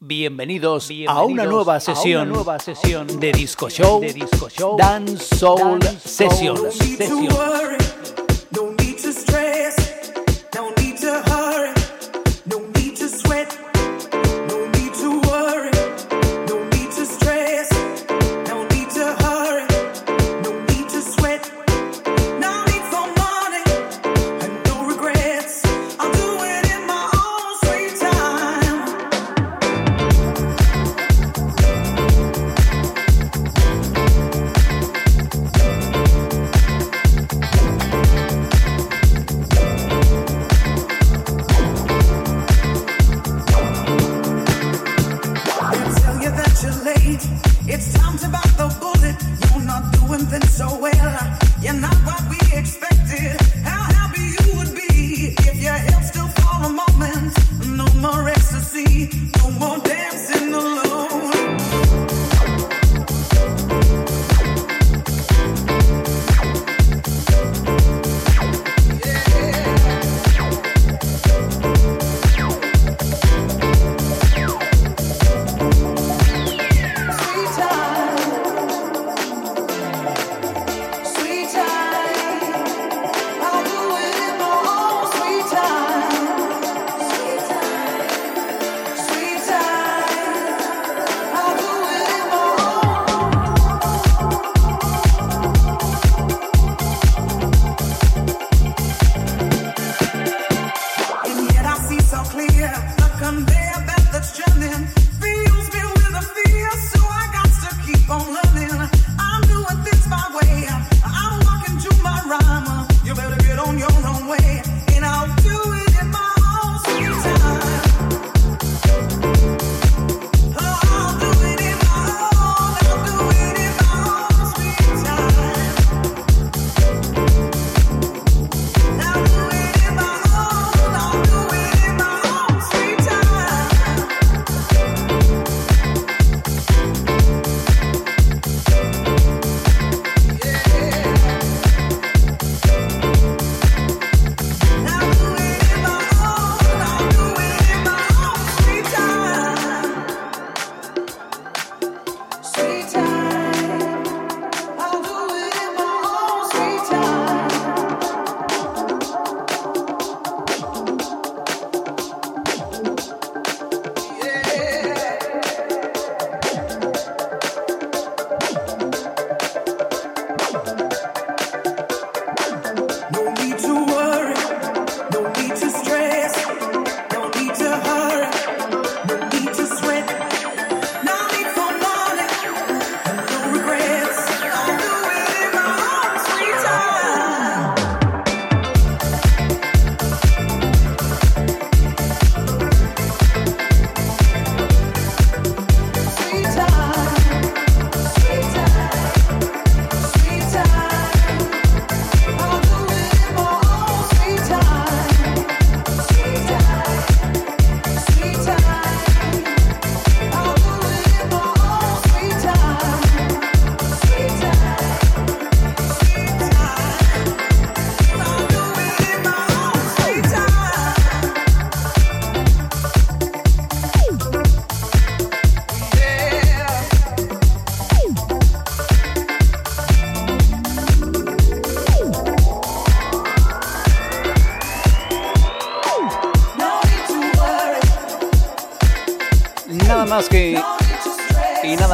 Bienvenidos, a, una nueva sesión, nueva sesión de Disco Show, de Disco Show. Dance Soul, Sessions.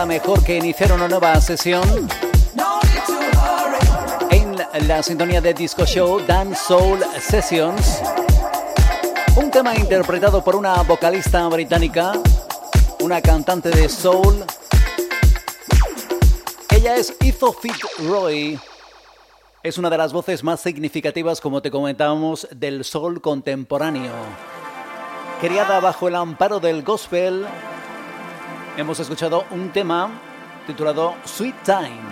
Mejor que iniciar una nueva sesión en la sintonía de Disco Show Dance Soul Sessions. Un tema interpretado por una vocalista británica, una cantante de soul. Ella es Etho Roy. Es una de las voces más significativas, como te comentábamos, del soul contemporáneo. Criada bajo el amparo del gospel, hemos escuchado un tema titulado Sweet Time,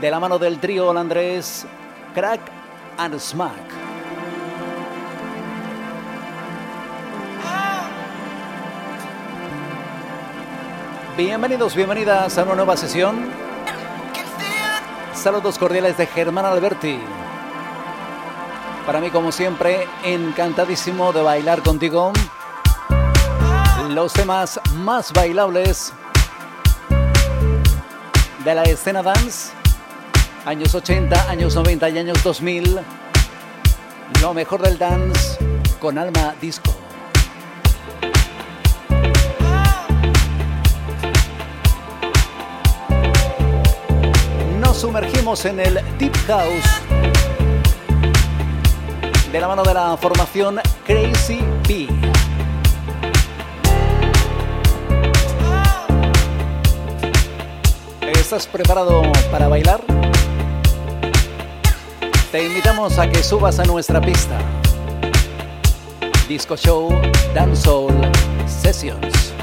de la mano del trío holandés Crack and Smack. Bienvenidos, bienvenidas a una nueva sesión. Saludos cordiales de Germán Alberti. Para mí, como siempre, encantadísimo de bailar contigo los temas más bailables de la escena dance, años 80, años 90 y años 2000, lo mejor del dance con alma disco. Nos sumergimos en el Deep House de la mano de la formación Crazy P. ¿Estás preparado para bailar? Te invitamos a que subas a nuestra pista. Disco Show Dancehall Sessions.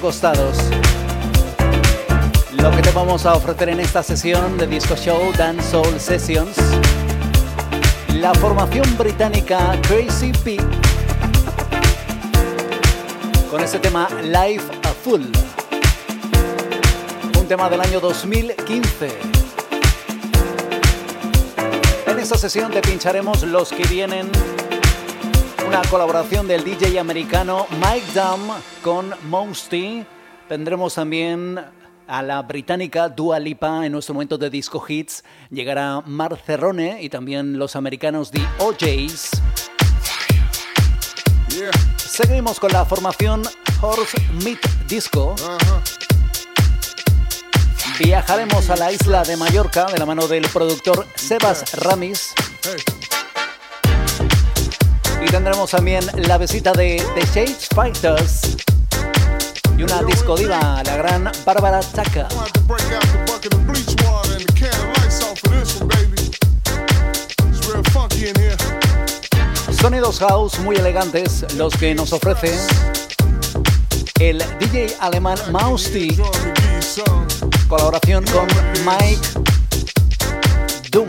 Costados. Lo que te vamos a ofrecer en esta sesión de Disco Show Dance Soul Sessions, la formación británica Crazy P con ese tema Life a Full, un tema del año 2015. En esta sesión te pincharemos los que vienen una colaboración del DJ americano Mike Dam con Monsty. Tendremos también a la británica Dua Lipa en nuestro momento de disco hits. Llegará Mar Cerrone y también los americanos The OJs. Seguimos con la formación Horse Meat Disco. Viajaremos a la isla de Mallorca de la mano del productor Sebas Ramis. Y tendremos también la visita de The Shade Fighters y una disco diva, la gran Bárbara Taka. Sonidos house muy elegantes los que nos ofrece el DJ alemán Mausti, colaboración con Mike Doom.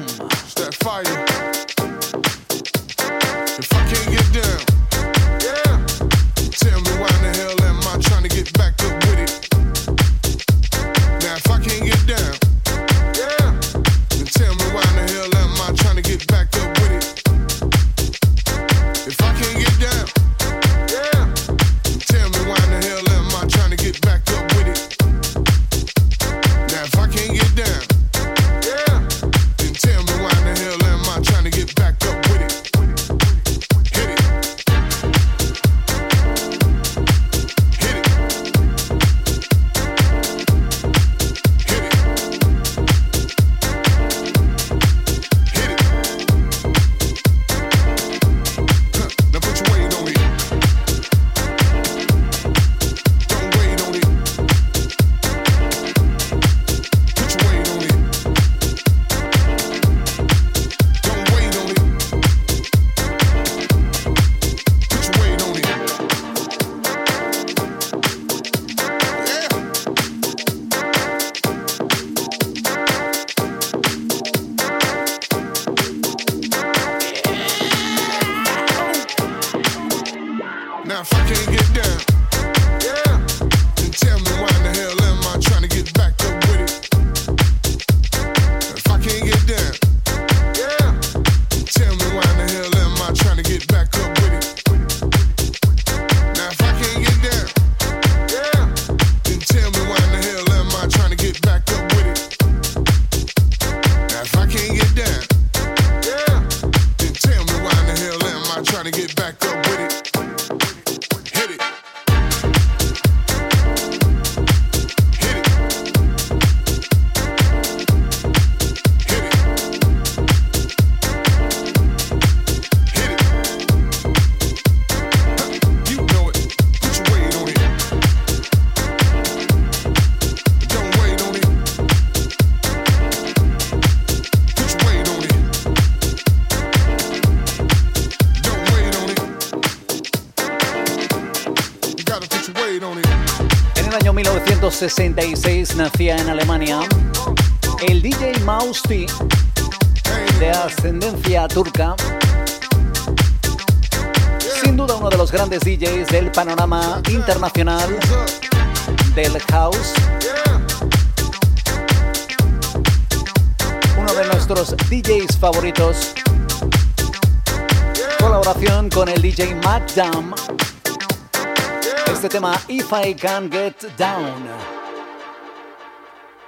1966 nacía en Alemania el DJ Mausti, de ascendencia turca. Sin duda uno de los grandes DJs del panorama internacional del house. Uno de nuestros DJs favoritos. Colaboración con el DJ Mac este tema If I Can Get Down.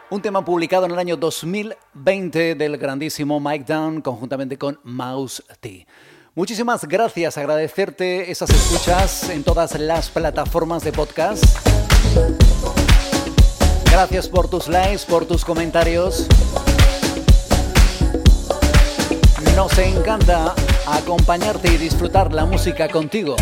Un tema publicado en el año 2020 del grandísimo Mike Down conjuntamente con Mouse T. Muchísimas gracias, agradecerte esas escuchas en todas las plataformas de podcast. Gracias por tus likes, por tus comentarios. Nos encanta acompañarte y disfrutar la música contigo.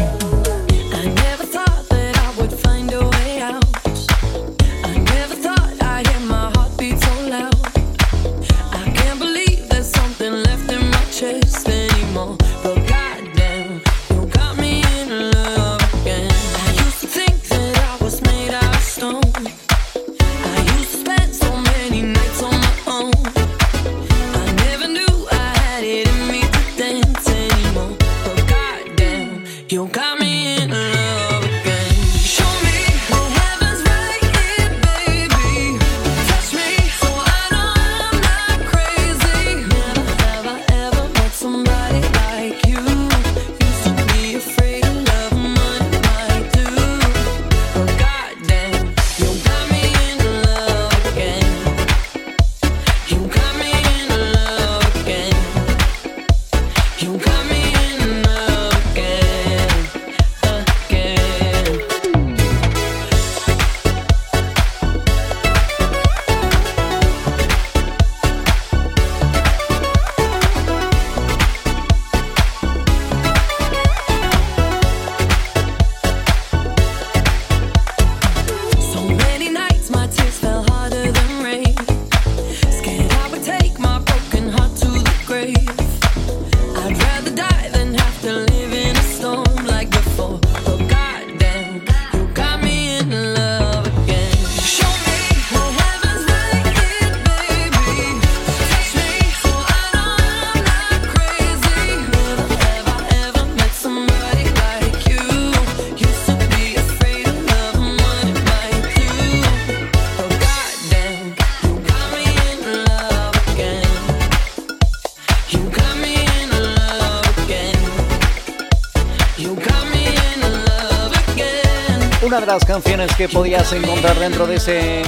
Una de las canciones que podías encontrar dentro de ese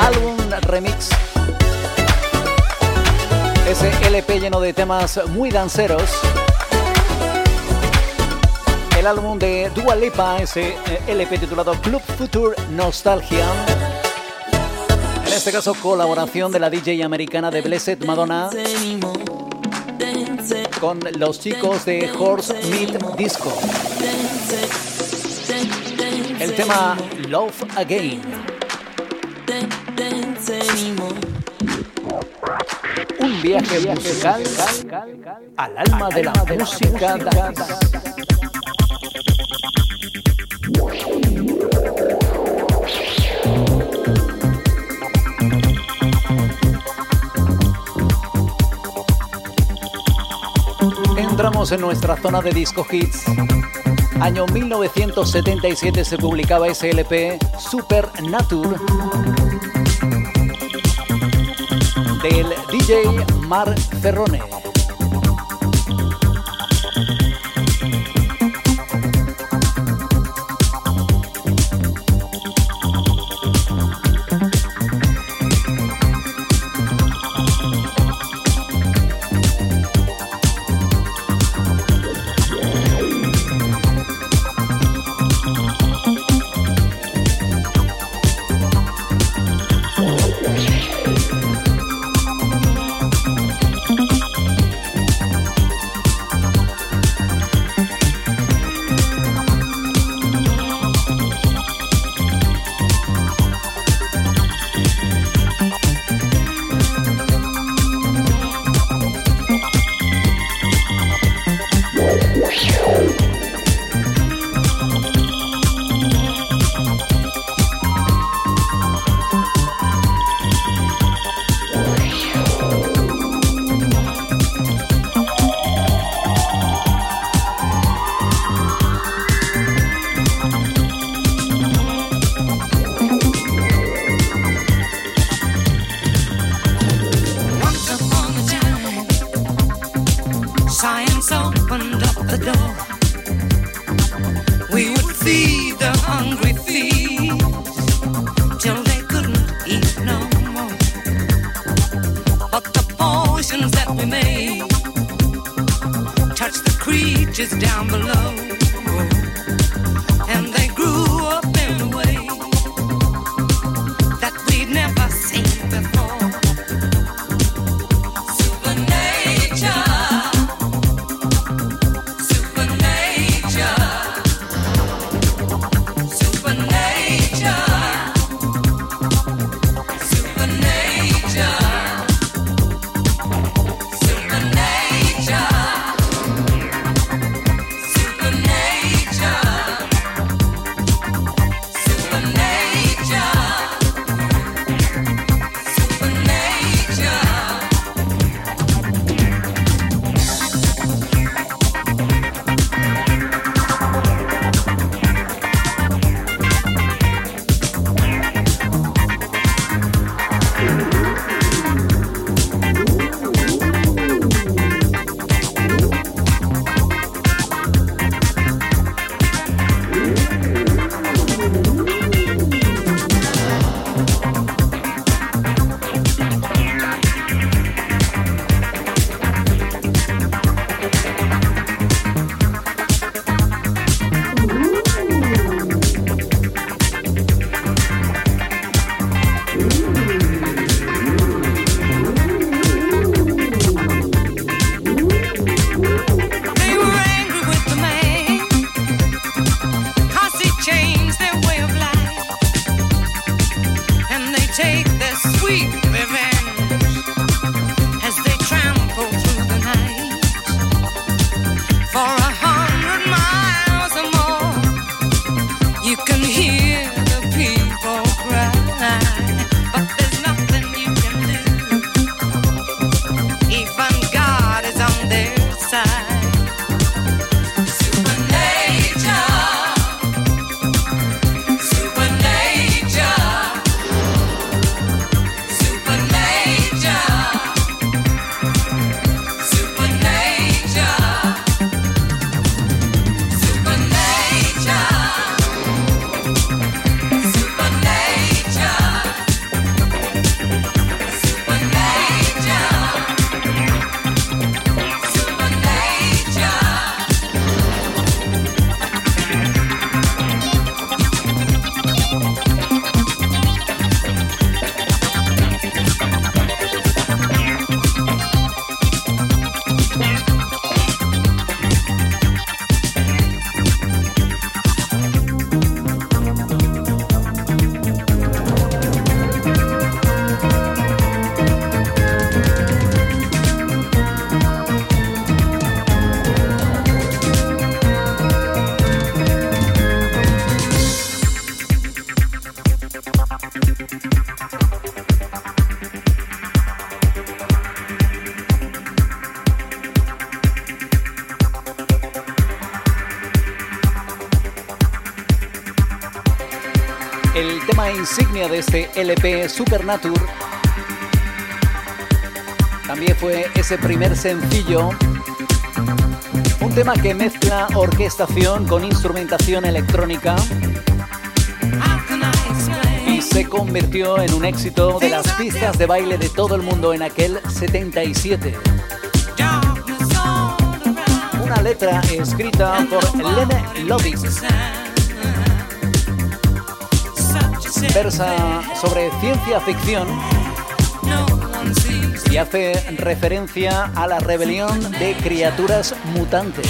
álbum remix. Ese LP lleno de temas muy danceros. El álbum de Dua Lipa, ese eh, LP titulado Club Future Nostalgia. En este caso, colaboración de la DJ americana de Blessed Madonna con los chicos de Horse Meat Disco Love Again. Un viaje musical al alma de la música Entramos en nuestra zona de disco hits Año 1977 se publicaba ese LP Supernature del DJ Mar Ferrone. Insignia de este LP Supernature. También fue ese primer sencillo, un tema que mezcla orquestación con instrumentación electrónica y se convirtió en un éxito de las pistas de baile de todo el mundo en aquel 77 una letra escrita por Lene Lovitz. Versa sobre ciencia ficción y hace referencia a la rebelión de criaturas mutantes.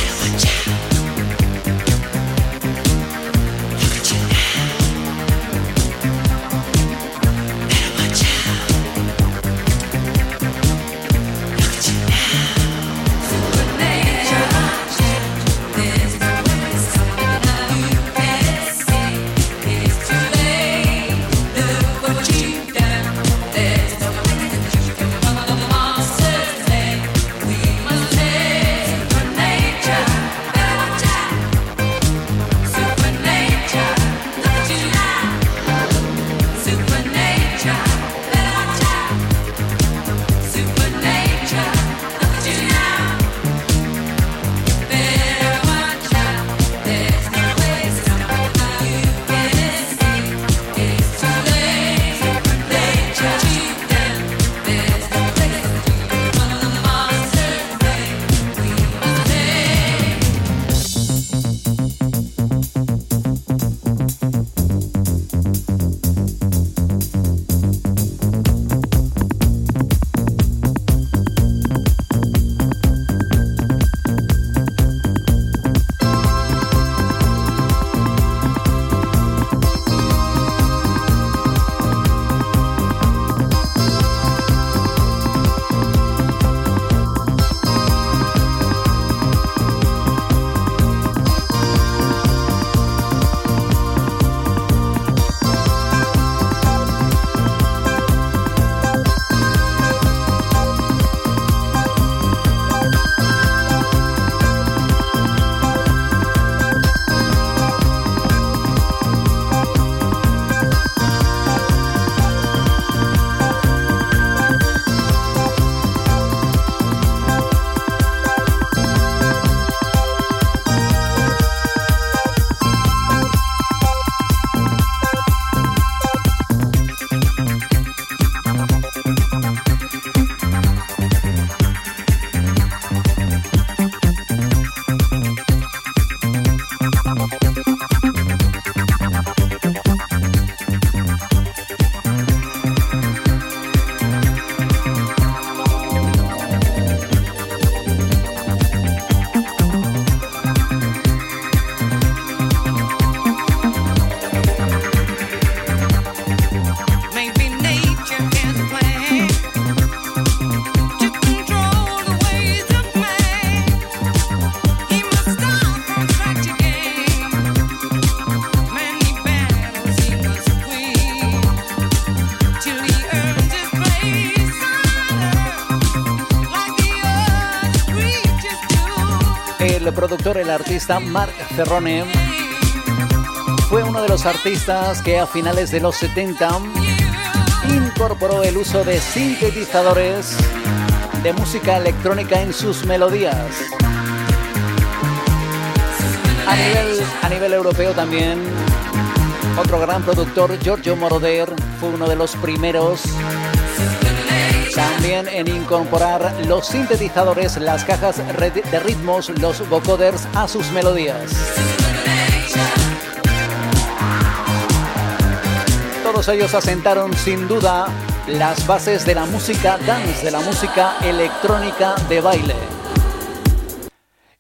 El artista Mark Cerrone fue uno de los artistas que a finales de los 70 incorporó el uso de sintetizadores de música electrónica en sus melodías. A nivel, a nivel europeo también, otro gran productor, Giorgio Moroder, fue uno de los primeros también en incorporar los sintetizadores, las cajas de ritmos, los vocoders a sus melodías. Todos ellos asentaron sin duda las bases de la música dance, de la música electrónica de baile.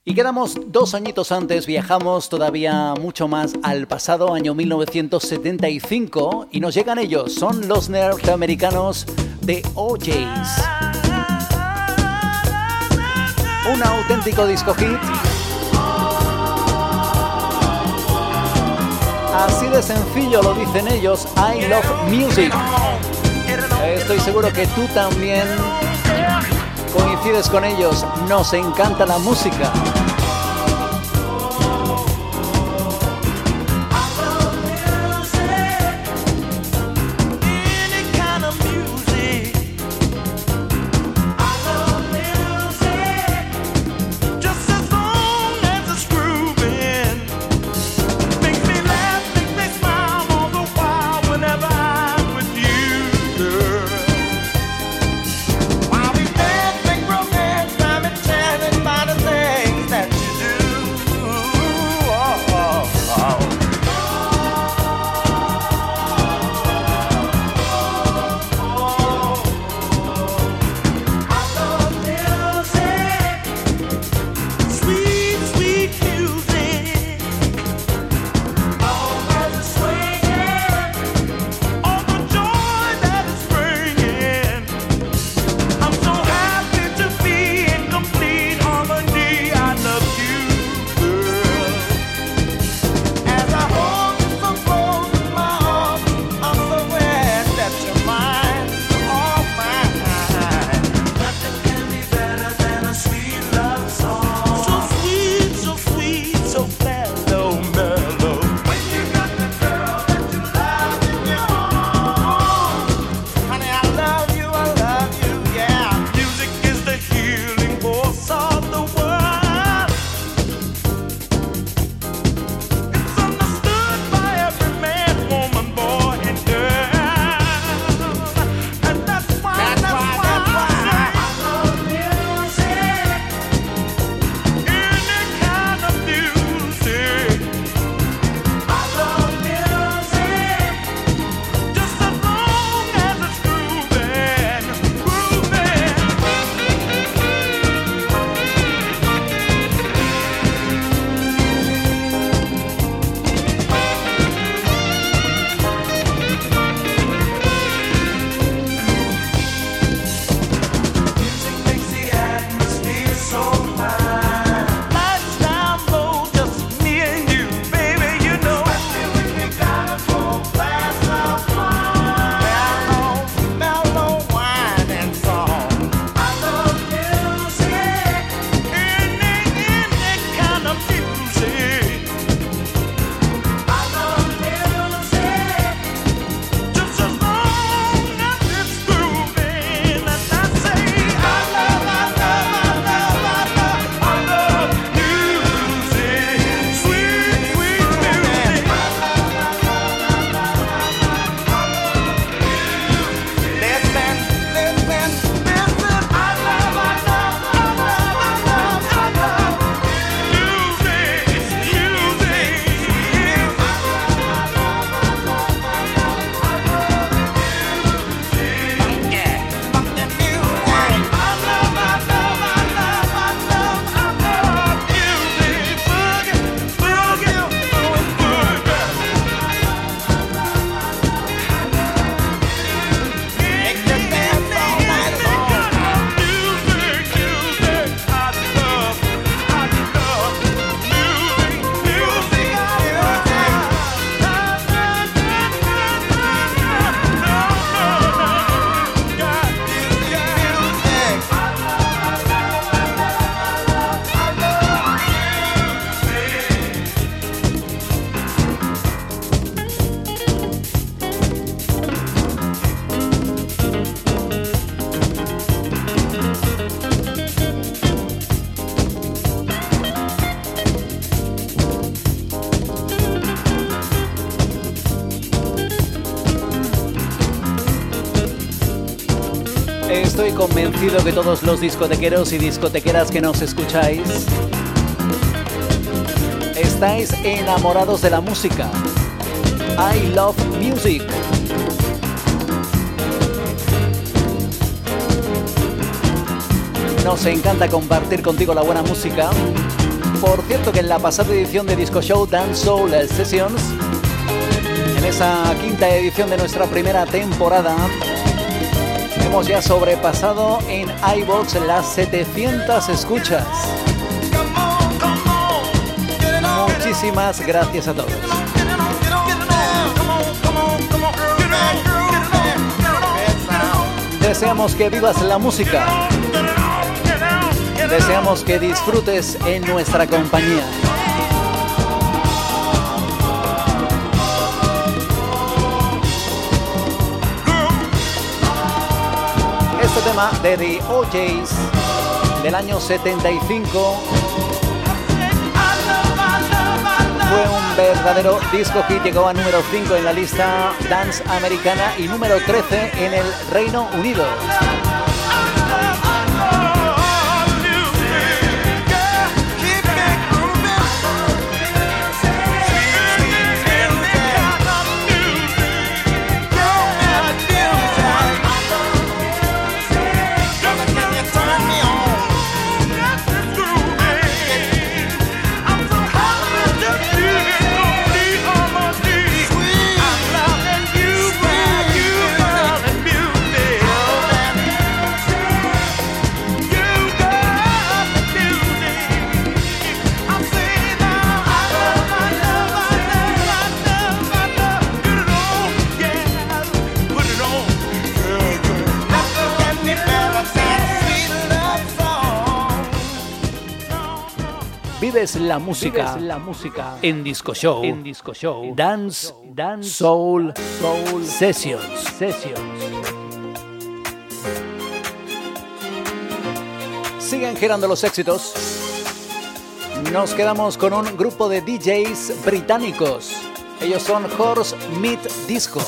Y quedamos dos añitos antes, viajamos todavía mucho más al pasado año 1975 y nos llegan ellos, son los norteamericanos de OJs. Un auténtico disco hit. Así de sencillo lo dicen ellos, I love music. Estoy seguro que tú también coincides con ellos, nos encanta la música. Convencido que todos los discotequeros y discotequeras que nos escucháis estáis enamorados de la música. I love music. Nos encanta compartir contigo la buena música. Por cierto que en la pasada edición de Disco Show Dance Soul Sessions, en esa quinta edición de nuestra primera temporada, hemos ya sobrepasado en iBox las 700 escuchas. Muchísimas gracias a todos. Deseamos que vivas la música. Deseamos que disfrutes en nuestra compañía. Tema de The OJs del año 75 fue un verdadero disco hit, llegó a número 5 en la lista Dance Americana y número 13 en el Reino Unido. Vives la música, la música en Disco Show, en Disco Show, Dance, Dance Soul, Soul Sessions. Sessions. Siguen girando los éxitos. Nos quedamos con un grupo de DJs británicos. Ellos son Horse Meat Disco.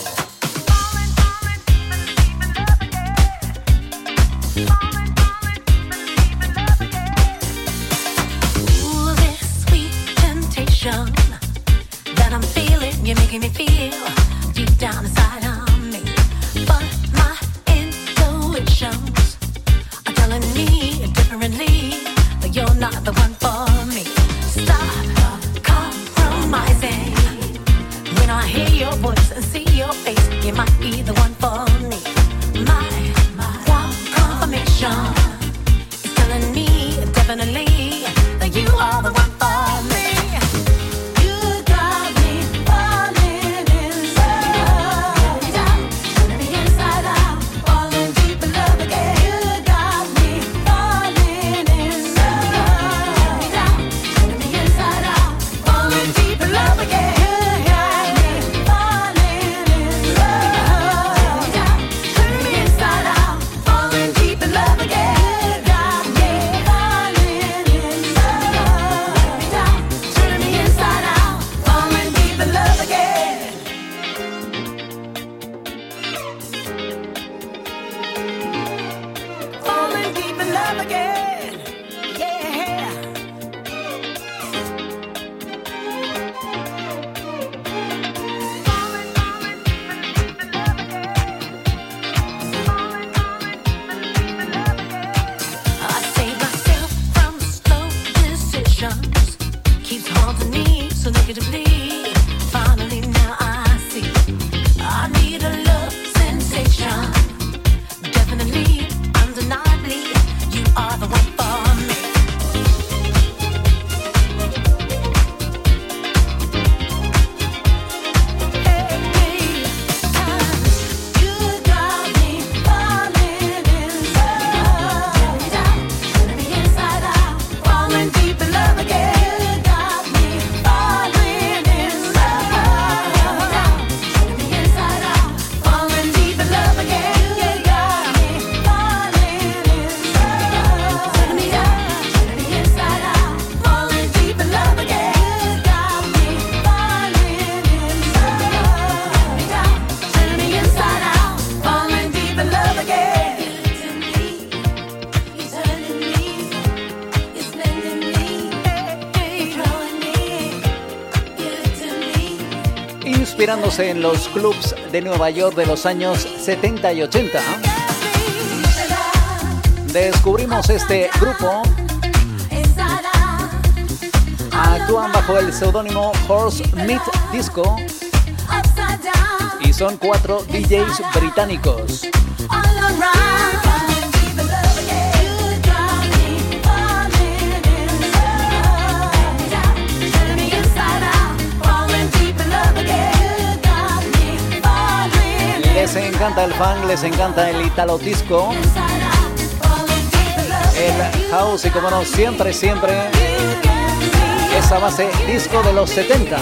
En los clubs de Nueva York de los años 70 y 80. Descubrimos este grupo. Actúan bajo el seudónimo Horse Meat Disco y son cuatro DJs británicos. Encanta el funk, les encanta el italo disco, el house y como no, siempre, siempre esa base disco de los 70.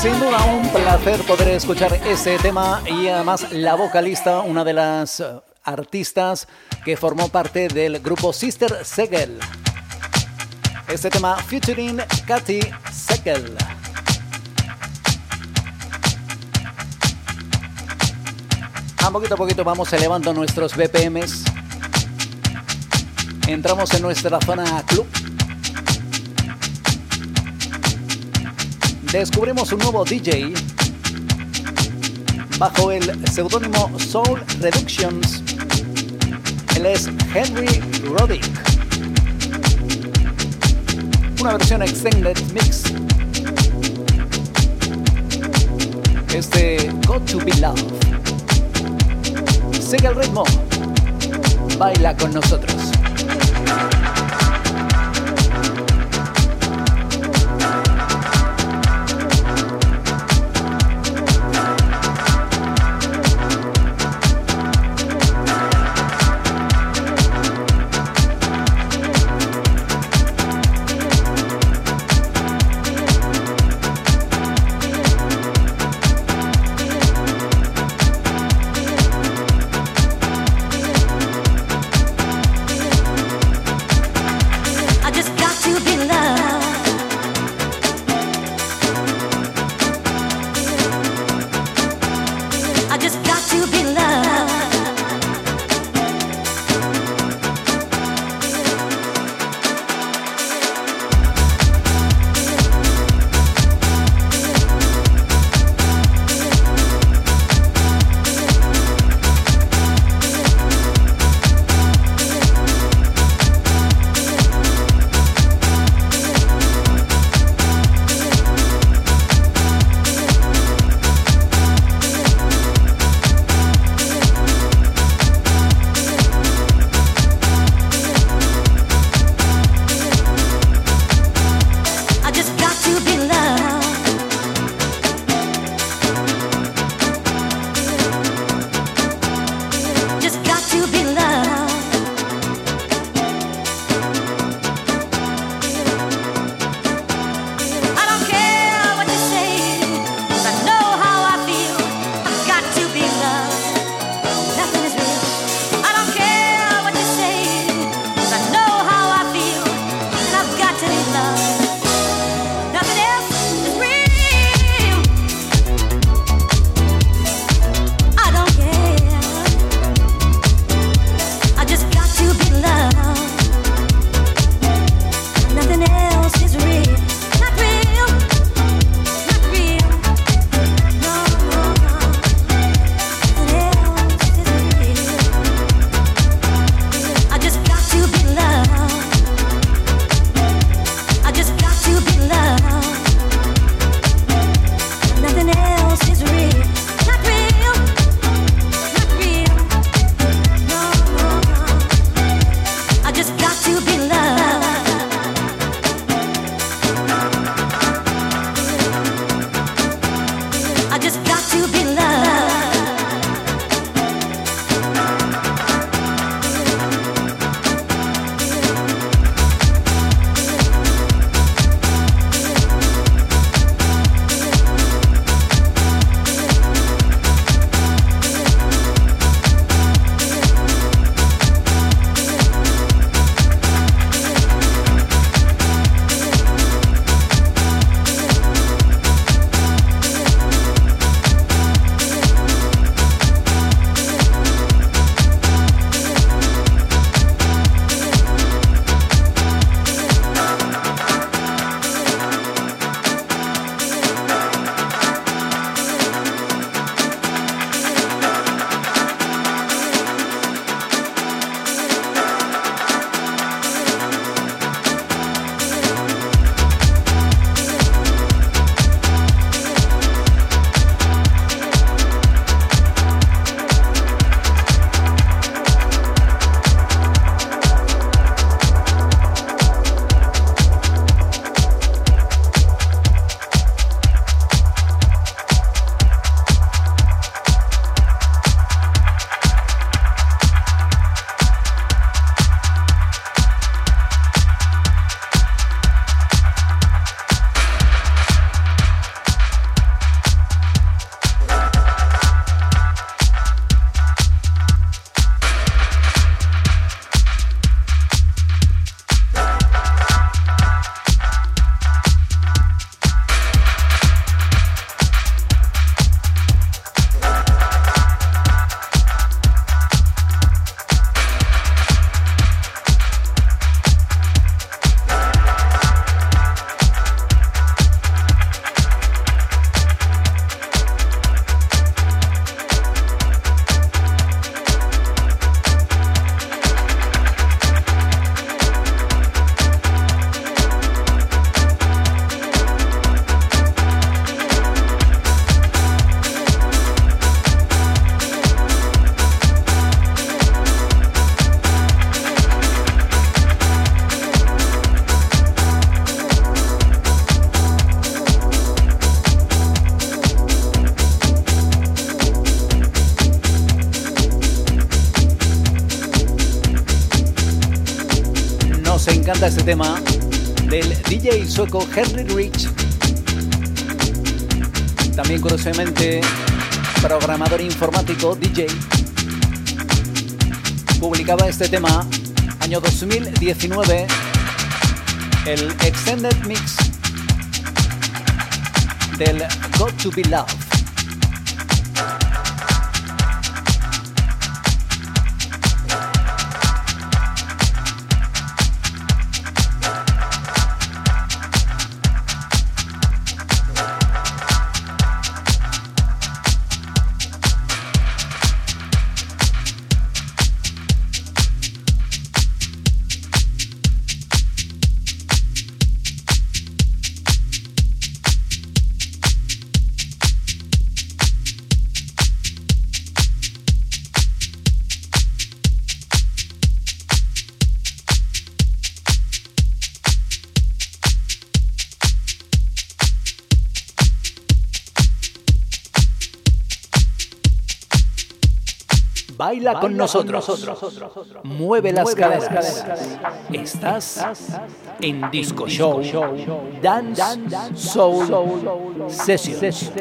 Sin duda un placer poder escuchar ese tema y además la vocalista, una de las artistas que formó parte del grupo Sister Segel. Este tema featuring Katy Segel. A poquito a poquito vamos elevando nuestros BPMs. Entramos en nuestra zona club descubrimos un nuevo DJ bajo el seudónimo Soul Reductions. Él es Henry Roddick. Una versión extended mix. Este Got to Be Love. Sigue el ritmo. Baila con nosotros. Este tema del DJ sueco Henry Rich. También curiosamente programador informático DJ. Publicaba este tema año 2019 el Extended Mix del Got to Be Loved. Baila con nosotros. Mueve las caderas. Estás en Disco Show. Dance Soul Sessions.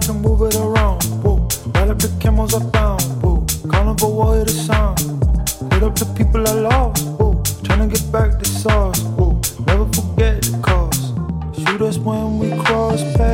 hard to move it around. Whoa, light up the camels I found. Whoa, carnival warrior to sound. Hit up the people I love. Whoa, trying to get back the sauce. Whoa, never forget the cost. Shoot us when we cross paths.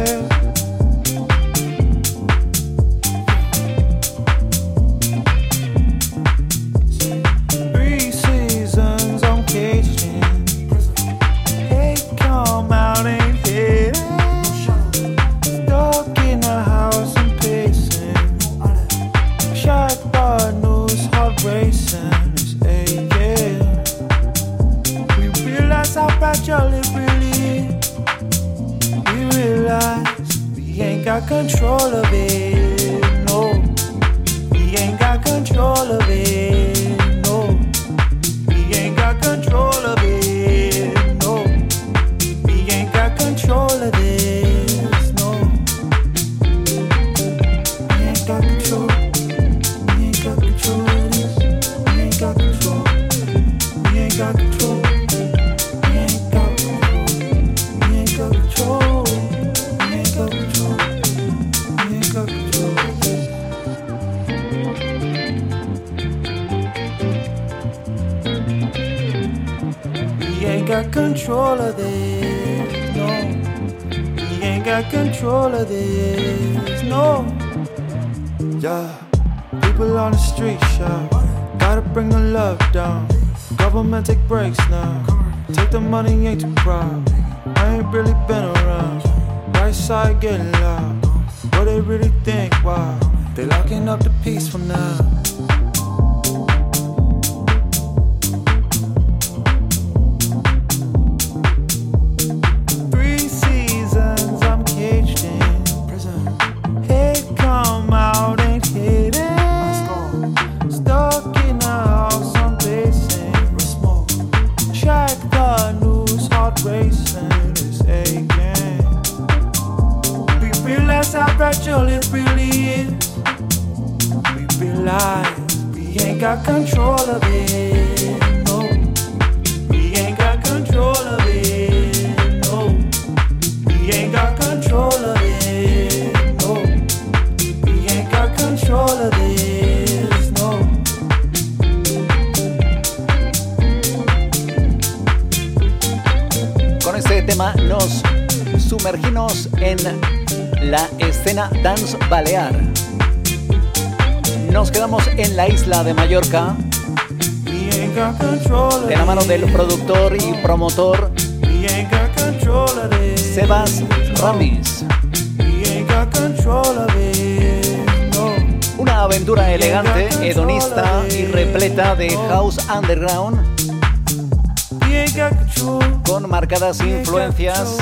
Influencias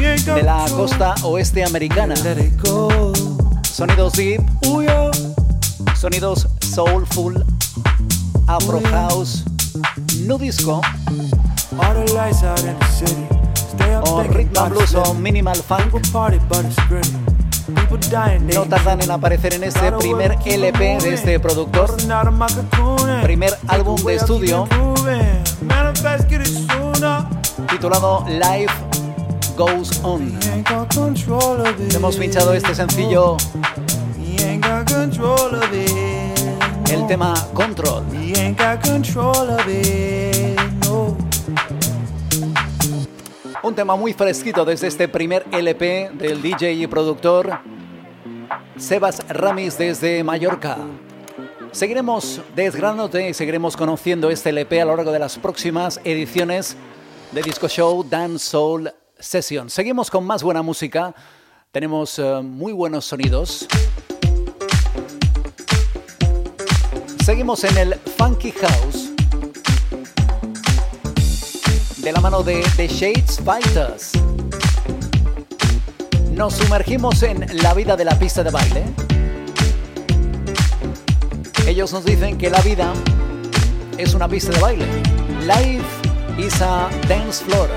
de la costa oeste americana. Sonidos deep, sonidos soulful, afro house, nu disco, o and blues o minimal funk. No tardan en aparecer en este primer LP de este productor, primer álbum de estudio titulado Life Goes On. Hemos pinchado este sencillo, el tema Control. Un tema muy fresquito desde este primer LP del DJ y productor Sebas Ramis desde Mallorca. Seguiremos desgranándote y seguiremos conociendo este LP a lo largo de las próximas ediciones de Disco Show Dance Soul Session. Seguimos con más buena música. Tenemos uh, muy buenos sonidos. Seguimos en el Funky House. De la mano de The Shades Fighters. Nos sumergimos en la vida de la pista de baile. Ellos nos dicen que la vida es una pista de baile. Life is a dance floor.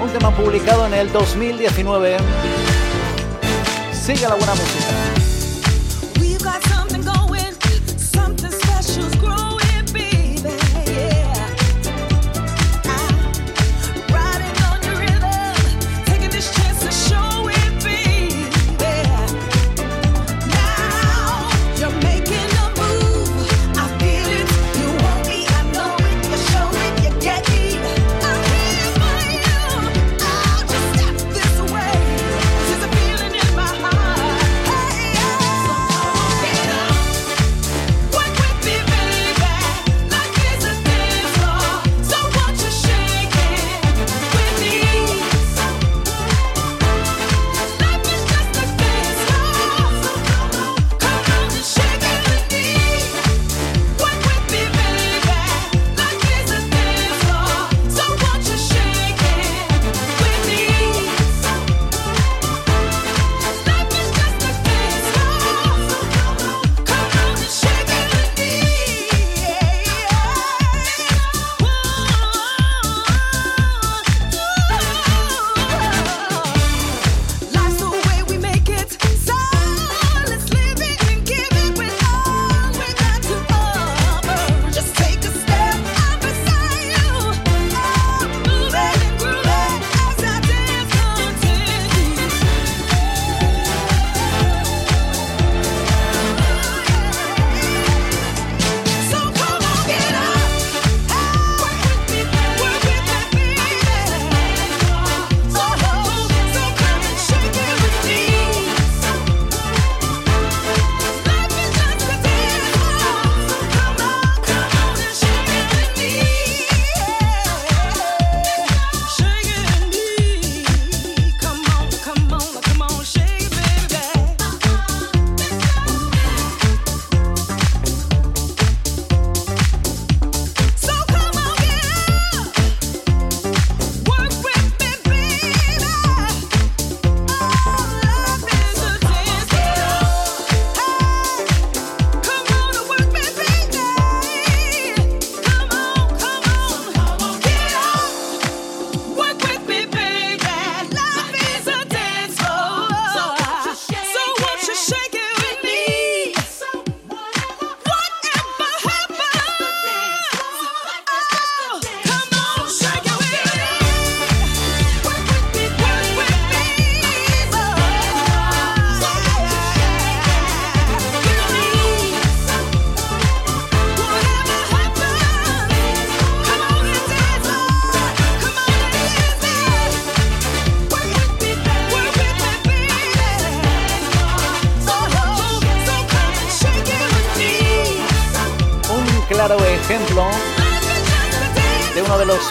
Un tema publicado en el 2019. Sigue la buena música.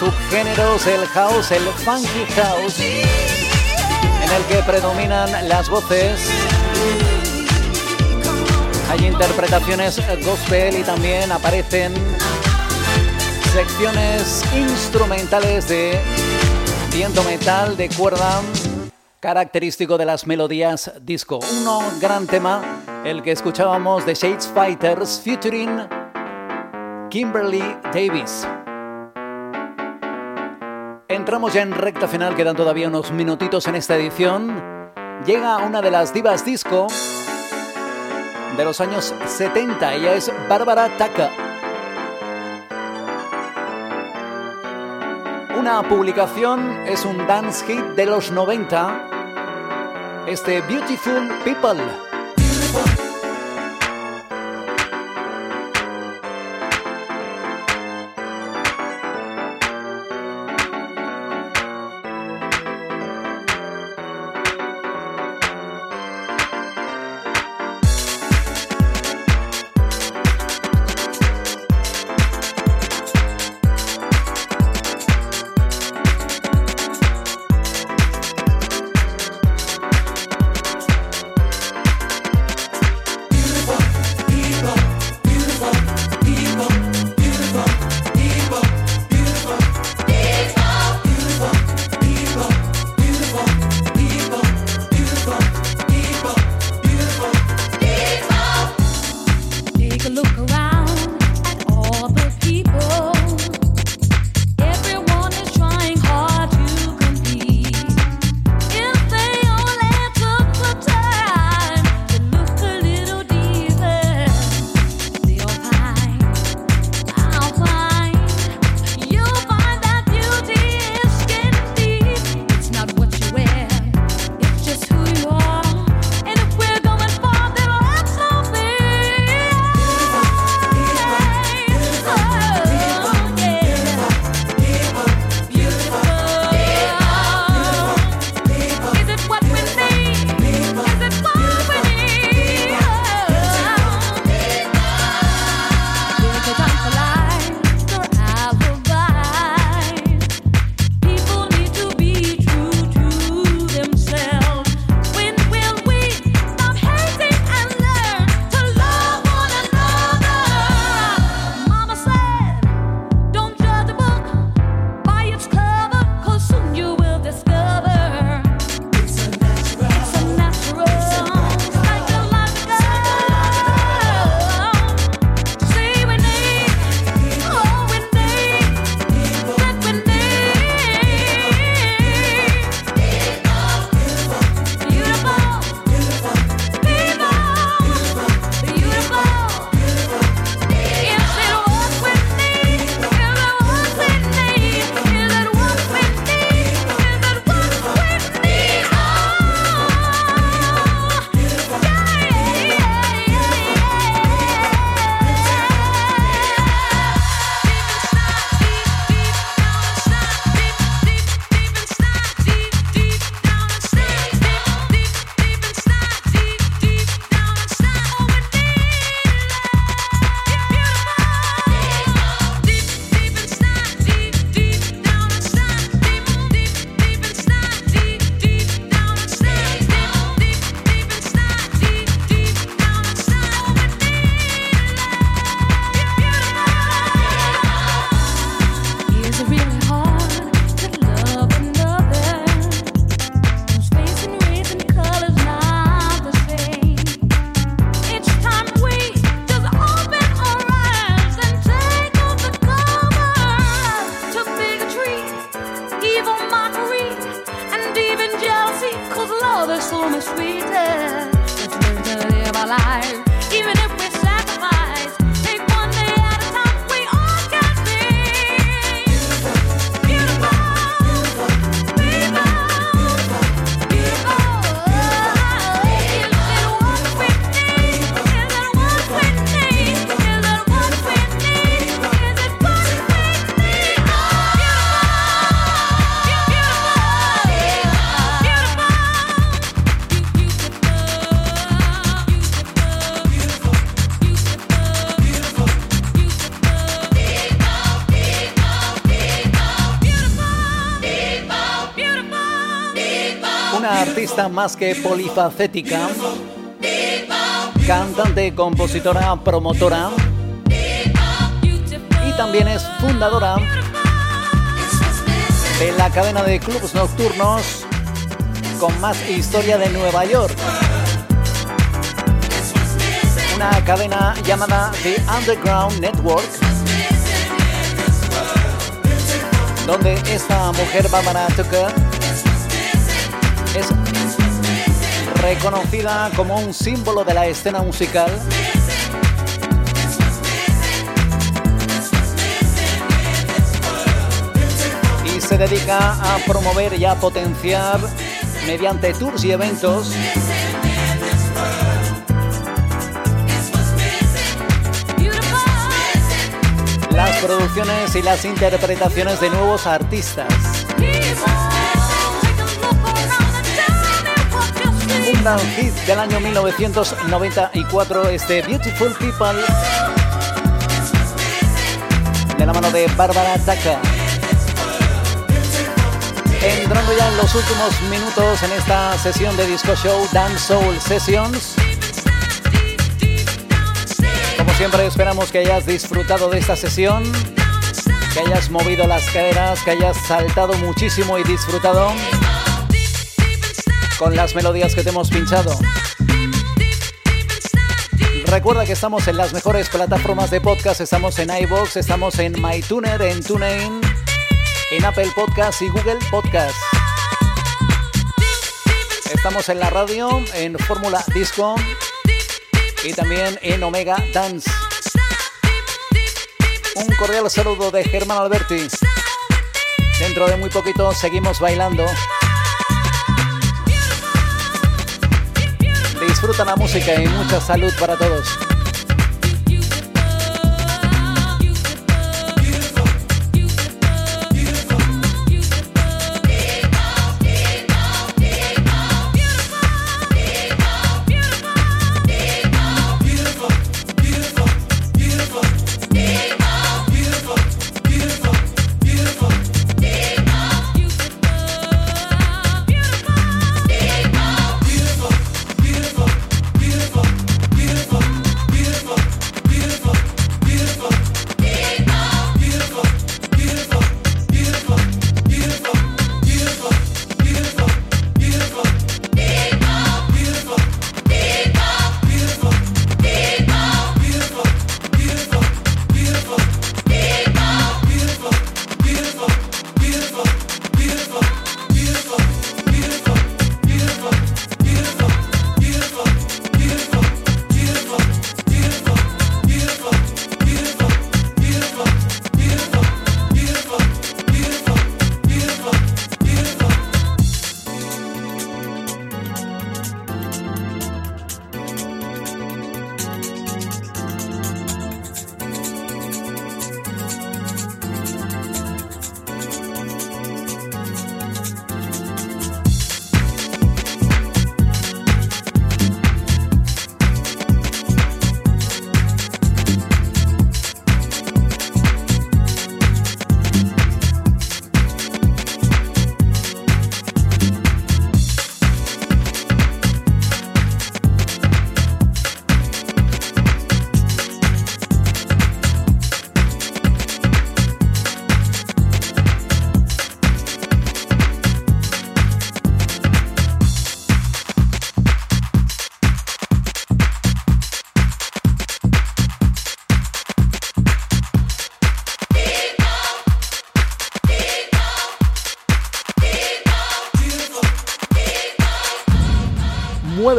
Subgéneros, el house, el funky house, en el que predominan las voces. Hay interpretaciones gospel y también aparecen secciones instrumentales de viento metal de cuerda característico de las melodías disco. Un gran tema, el que escuchábamos de Shades Fighters featuring Kimberly Davis. Entramos ya en recta final, quedan todavía unos minutitos en esta edición. Llega una de las divas disco de los años 70, ella es Bárbara Taka. Una publicación es un dance hit de los 90, este Beautiful People. Más que polifacética, cantante, compositora, promotora y también es fundadora de la cadena de clubs nocturnos con más historia de Nueva York. Una cadena llamada The Underground Network, donde esta mujer Barbara Tucker reconocida como un símbolo de la escena musical. Y se dedica a promover y a potenciar mediante tours y eventos las producciones y las interpretaciones de nuevos artistas. Del año 1994 este Beautiful People de la mano de Bárbara Tucker. Entrando ya en los últimos minutos en esta sesión de Disco Show Dance Soul Sessions. Como siempre esperamos que hayas disfrutado de esta sesión, que hayas movido las caderas, que hayas saltado muchísimo y disfrutado con las melodías que te hemos pinchado. Recuerda que estamos en las mejores plataformas de podcast, estamos en iVoox, estamos en MyTuner, en TuneIn, en Apple Podcast y Google Podcast. Estamos en la radio, en Fórmula Disco y también en Omega Dance. Un cordial saludo de Germán Alberti. Dentro de muy poquito seguimos bailando. Disfruta la música y mucha salud para todos.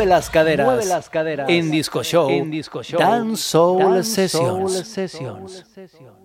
Mueve las caderas. Mueve las caderas. En Disco Show. En Disco Show. Dance Soul Dance Sessions. Soul Sessions.